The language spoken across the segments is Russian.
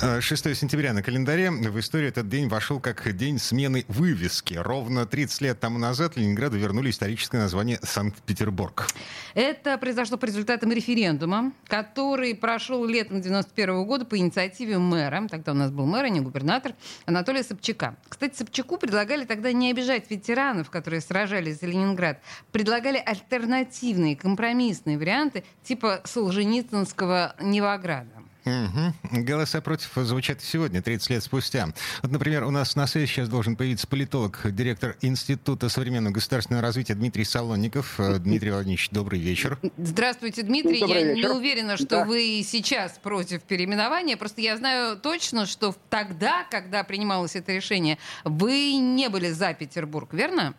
6 э, сентября на календаре. В историю этот день вошел как день смены вывески. Ровно 30 лет тому назад Ленинграду вернули историческое название Санкт-Петербург. Это произошло по результатам референдума, который прошел летом 91 года по инициативе мэра, тогда у нас был мэр, а не губернатор, Анатолия Собчака. Кстати, Собчаку предлагали тогда не обижать ветеранов, которые сражались за Ленинград. Предлагали альтернативные, компромиссные варианты типа Солженицынского Невограда. Угу. Голоса против звучат сегодня, 30 лет спустя. Вот, например, у нас на связи сейчас должен появиться политолог, директор Института современного государственного развития Дмитрий Солонников. Э, Дмитрий Владимирович, добрый вечер. Здравствуйте, Дмитрий. Добрый я вечер. не уверена, что Да. вы сейчас против переименования. Просто я знаю точно, что тогда, когда принималось это решение, вы не были за Петербург, верно?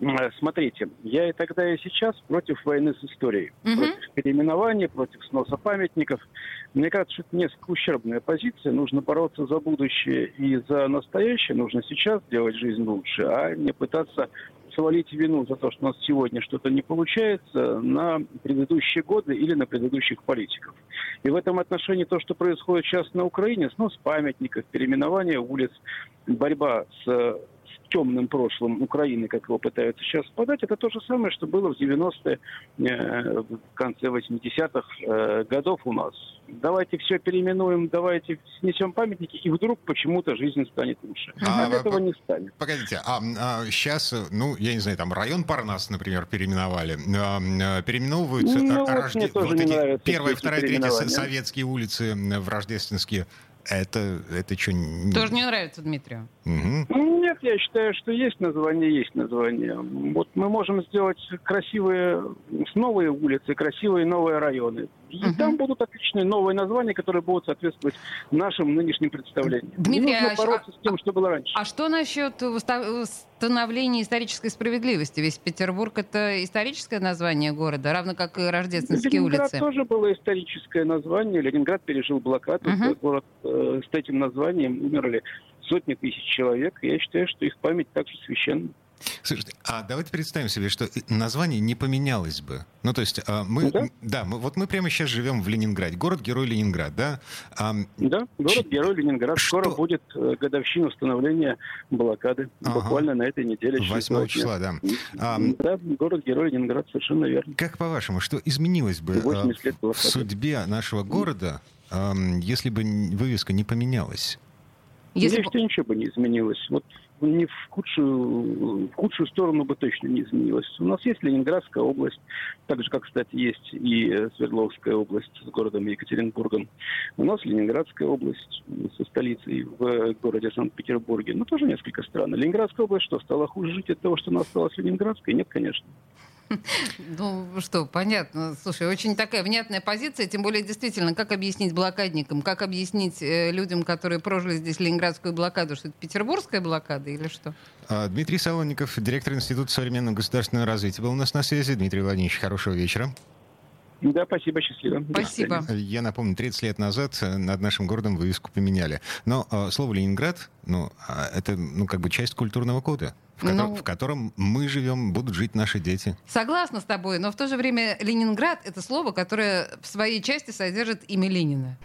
Э, Смотрите, я и тогда, и сейчас против войны с историей. Мгм. Против переименования, против сноса памятников. Мне кажется, что это несколько ущербная позиция. Нужно бороться за будущее и за настоящее. Нужно сейчас делать жизнь лучше, а не пытаться свалить вину за то, что у нас сегодня что-то не получается, на предыдущие годы или на предыдущих политиков. И в этом отношении то, что происходит сейчас на Украине, снос памятников, переименование улиц, борьба с, с темным прошлым Украины, как его пытаются сейчас подать, это то же самое, что было в 90-е, э, в конце 80-х э, годов у нас. Давайте все переименуем, давайте снесем памятники, и вдруг почему-то жизнь станет лучше. А, От этого не станет. Погодите, а, сейчас, ну, я не знаю, там район Парнас, например, переименовали. А, а, переименовываются Ну, а, вот рожде- вот не эти первая, вторая, третья советские улицы м, в рождественские. Это, это что? Тоже не нравится Дмитрию. Ну, Нет, я считаю, что есть название, есть название. Вот мы можем сделать красивые с новые улицы, красивые новые районы. И Мгм. там будут отличные новые названия, которые будут соответствовать нашим нынешним представлениям. Дмитрий, Не а нужно щ- бороться с тем, что было раньше. А что насчет восста- восстановления исторической справедливости? Ведь Петербург — это историческое название города, равно как и Рождественские Ленинград улицы. тоже было историческое название. Ленинград пережил блокаду. Мгм. Город э, с этим названием умерли сотни тысяч человек. Я считаю, что их память также священна. Слушайте, а давайте представим себе, что и название не поменялось бы. Ну, то есть а, мы, Ну да. да, мы, вот мы прямо сейчас живем в Ленинграде, город-герой Ленинград, да? А, Да, город-герой Ленинград. Скоро Что? будет э, годовщина установления блокады. Ага. Буквально на этой неделе. через 8 два дня. числа, да. А, Да, город-герой Ленинград, совершенно верно. Как по-вашему, что изменилось бы а, 80 лет в судьбе нашего города, если бы вывеска не поменялась? Если Я бы- ничего бы не изменилось. Вот не в худшую, в худшую сторону бы точно не изменилось. У нас есть Ленинградская область, так же, как, кстати, есть и э, Свердловская область с городом Екатеринбургом. У нас Ленинградская область со столицей в э, городе Санкт-Петербурге. Ну, тоже несколько странно. Ленинградская область что, стала хуже жить от того, что она осталась Ленинградской? Нет, конечно. Ну что, понятно. Слушай, очень такая внятная позиция, тем более действительно, как объяснить блокадникам, как объяснить э, людям, которые прожили здесь ленинградскую блокаду, что это петербургская блокада или что? А, Дмитрий Солонников, директор Института современного государственного развития, был у нас на связи. Дмитрий Владимирович, хорошего вечера. Да, спасибо, счастливо. Спасибо. Я напомню, 30 лет назад э, над нашим городом вывеску поменяли. Но э, слово «Ленинград», ну, а, это, ну, как бы часть культурного кода, в, Ну. в котором мы живем, будут жить наши дети. Согласна с тобой, но в то же время Ленинград — это слово, которое в своей части содержит имя Ленина.